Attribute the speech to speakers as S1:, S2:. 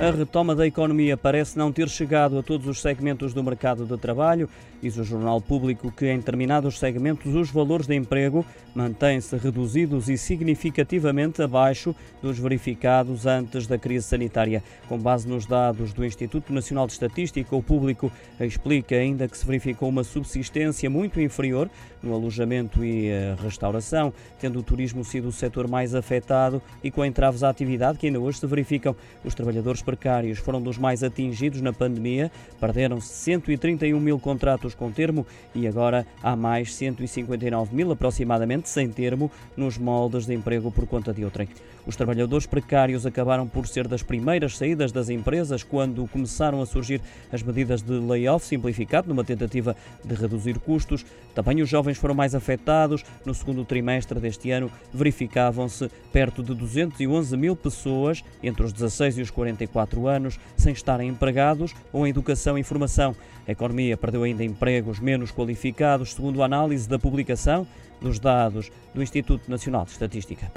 S1: A retoma da economia parece não ter chegado a todos os segmentos do mercado de trabalho. Diz o Jornal Público que em determinados segmentos os valores de emprego mantêm-se reduzidos e significativamente abaixo dos verificados antes da crise sanitária. Com base nos dados do Instituto Nacional de Estatística, o público explica ainda que se verificou uma subsistência muito inferior no alojamento e eh, restauração, tendo o turismo sido o setor mais afetado e com entraves à atividade que ainda hoje se verificam. Os trabalhadores precários foram dos mais atingidos na pandemia, perderam-se 131 mil contratos com termo e agora há mais 159 mil aproximadamente sem termo nos moldes de emprego por conta de outrem. Os trabalhadores precários acabaram por ser das primeiras saídas das empresas quando começaram a surgir as medidas de layoff simplificado numa tentativa de reduzir custos. Também os jovens foram mais afetados. No segundo trimestre deste ano verificavam-se perto de 211 mil pessoas entre os 16 e os 44 anos sem estarem empregados ou em educação e formação. A economia perdeu ainda empregos menos qualificados, segundo a análise da publicação dos dados do Instituto Nacional de Estatística.